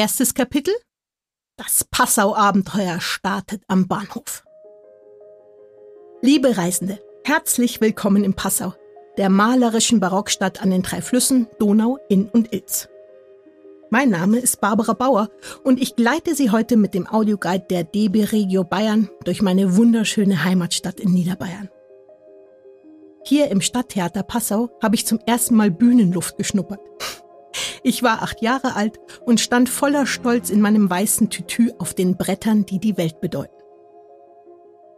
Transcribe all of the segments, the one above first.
Erstes Kapitel Das Passau-Abenteuer startet am Bahnhof. Liebe Reisende, herzlich willkommen in Passau, der malerischen Barockstadt an den drei Flüssen Donau, Inn und Ilz. Mein Name ist Barbara Bauer und ich gleite Sie heute mit dem Audioguide der DB Regio Bayern durch meine wunderschöne Heimatstadt in Niederbayern. Hier im Stadttheater Passau habe ich zum ersten Mal Bühnenluft geschnuppert. Ich war acht Jahre alt und stand voller Stolz in meinem weißen Tütü auf den Brettern, die die Welt bedeuten.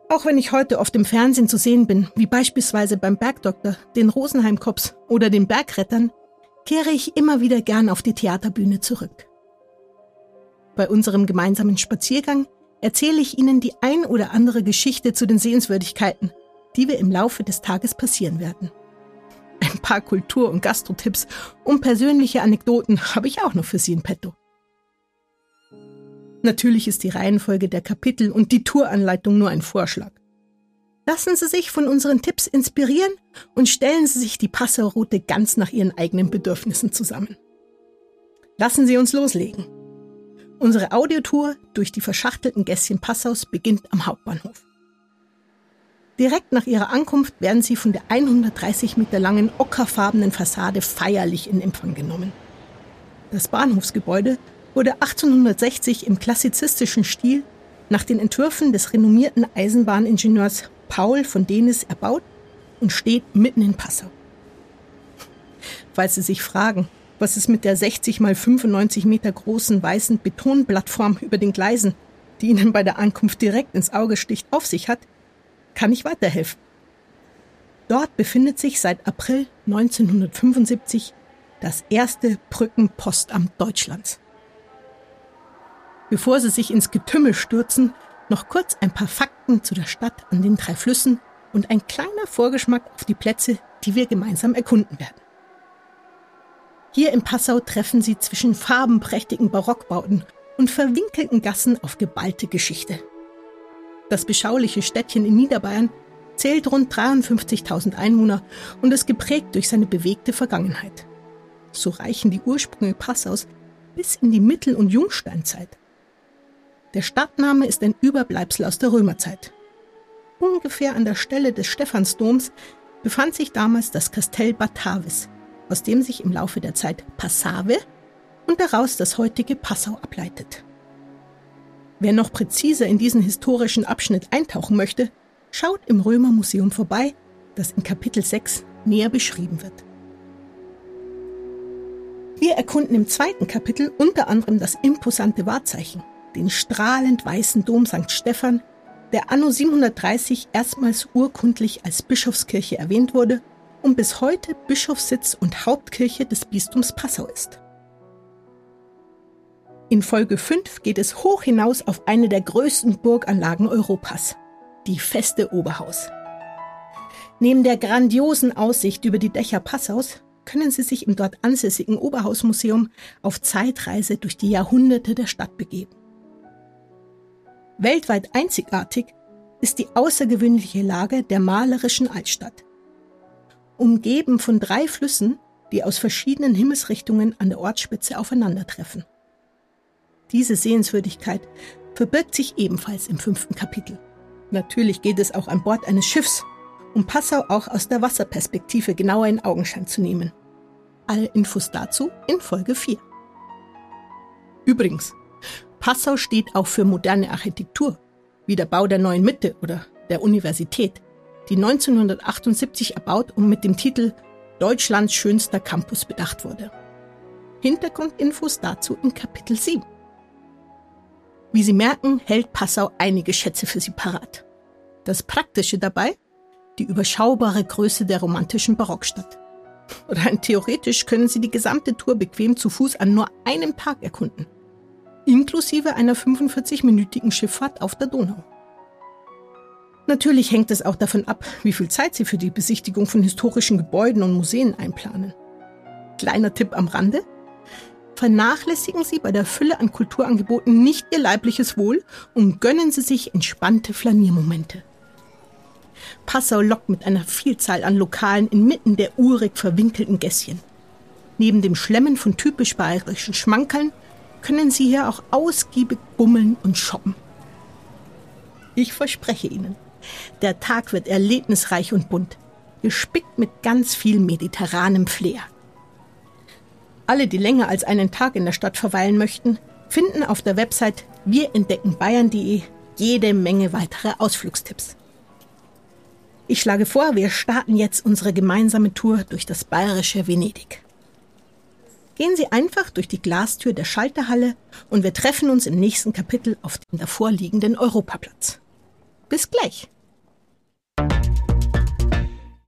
Auch wenn ich heute oft im Fernsehen zu sehen bin, wie beispielsweise beim Bergdoktor, den Rosenheim-Cops oder den Bergrettern, kehre ich immer wieder gern auf die Theaterbühne zurück. Bei unserem gemeinsamen Spaziergang erzähle ich Ihnen die ein oder andere Geschichte zu den Sehenswürdigkeiten, die wir im Laufe des Tages passieren werden. Paar Kultur- und Gastrotipps und persönliche Anekdoten habe ich auch noch für Sie in petto. Natürlich ist die Reihenfolge der Kapitel und die Touranleitung nur ein Vorschlag. Lassen Sie sich von unseren Tipps inspirieren und stellen Sie sich die Passau-Route ganz nach Ihren eigenen Bedürfnissen zusammen. Lassen Sie uns loslegen. Unsere Audiotour durch die verschachtelten Gässchen Passaus beginnt am Hauptbahnhof. Direkt nach ihrer Ankunft werden sie von der 130 Meter langen ockerfarbenen Fassade feierlich in Empfang genommen. Das Bahnhofsgebäude wurde 1860 im klassizistischen Stil nach den Entwürfen des renommierten Eisenbahningenieurs Paul von Denis erbaut und steht mitten in Passau. Falls Sie sich fragen, was es mit der 60 mal 95 Meter großen weißen Betonplattform über den Gleisen, die Ihnen bei der Ankunft direkt ins Auge sticht, auf sich hat, kann ich weiterhelfen. Dort befindet sich seit April 1975 das erste Brückenpostamt Deutschlands. Bevor Sie sich ins Getümmel stürzen, noch kurz ein paar Fakten zu der Stadt an den drei Flüssen und ein kleiner Vorgeschmack auf die Plätze, die wir gemeinsam erkunden werden. Hier in Passau treffen Sie zwischen farbenprächtigen Barockbauten und verwinkelten Gassen auf geballte Geschichte. Das beschauliche Städtchen in Niederbayern zählt rund 53.000 Einwohner und ist geprägt durch seine bewegte Vergangenheit. So reichen die Ursprünge Passaus bis in die Mittel- und Jungsteinzeit. Der Stadtname ist ein Überbleibsel aus der Römerzeit. Ungefähr an der Stelle des Stephansdoms befand sich damals das Kastell Batavis, aus dem sich im Laufe der Zeit Passave und daraus das heutige Passau ableitet. Wer noch präziser in diesen historischen Abschnitt eintauchen möchte, schaut im Römermuseum vorbei, das in Kapitel 6 näher beschrieben wird. Wir erkunden im zweiten Kapitel unter anderem das imposante Wahrzeichen, den strahlend weißen Dom St. Stephan, der anno 730 erstmals urkundlich als Bischofskirche erwähnt wurde und bis heute Bischofssitz und Hauptkirche des Bistums Passau ist. In Folge 5 geht es hoch hinaus auf eine der größten Burganlagen Europas, die Feste Oberhaus. Neben der grandiosen Aussicht über die Dächer Passaus können Sie sich im dort ansässigen Oberhausmuseum auf Zeitreise durch die Jahrhunderte der Stadt begeben. Weltweit einzigartig ist die außergewöhnliche Lage der malerischen Altstadt. Umgeben von drei Flüssen, die aus verschiedenen Himmelsrichtungen an der Ortsspitze aufeinandertreffen. Diese Sehenswürdigkeit verbirgt sich ebenfalls im fünften Kapitel. Natürlich geht es auch an Bord eines Schiffs, um Passau auch aus der Wasserperspektive genauer in Augenschein zu nehmen. Alle Infos dazu in Folge 4. Übrigens, Passau steht auch für moderne Architektur, wie der Bau der neuen Mitte oder der Universität, die 1978 erbaut und mit dem Titel Deutschlands schönster Campus bedacht wurde. Hintergrundinfos dazu in Kapitel 7. Wie Sie merken, hält Passau einige Schätze für Sie parat. Das Praktische dabei? Die überschaubare Größe der romantischen Barockstadt. Rein theoretisch können Sie die gesamte Tour bequem zu Fuß an nur einem Tag erkunden. Inklusive einer 45-minütigen Schifffahrt auf der Donau. Natürlich hängt es auch davon ab, wie viel Zeit Sie für die Besichtigung von historischen Gebäuden und Museen einplanen. Kleiner Tipp am Rande. Vernachlässigen Sie bei der Fülle an Kulturangeboten nicht Ihr leibliches Wohl und gönnen Sie sich entspannte Flaniermomente. Passau lockt mit einer Vielzahl an Lokalen inmitten der urig verwinkelten Gässchen. Neben dem Schlemmen von typisch bayerischen Schmankerln können Sie hier auch ausgiebig bummeln und shoppen. Ich verspreche Ihnen, der Tag wird erlebnisreich und bunt, gespickt mit ganz viel mediterranem Flair. Alle, die länger als einen Tag in der Stadt verweilen möchten, finden auf der Website wirentdeckenbayern.de jede Menge weitere Ausflugstipps. Ich schlage vor, wir starten jetzt unsere gemeinsame Tour durch das bayerische Venedig. Gehen Sie einfach durch die Glastür der Schalterhalle und wir treffen uns im nächsten Kapitel auf dem davor liegenden Europaplatz. Bis gleich!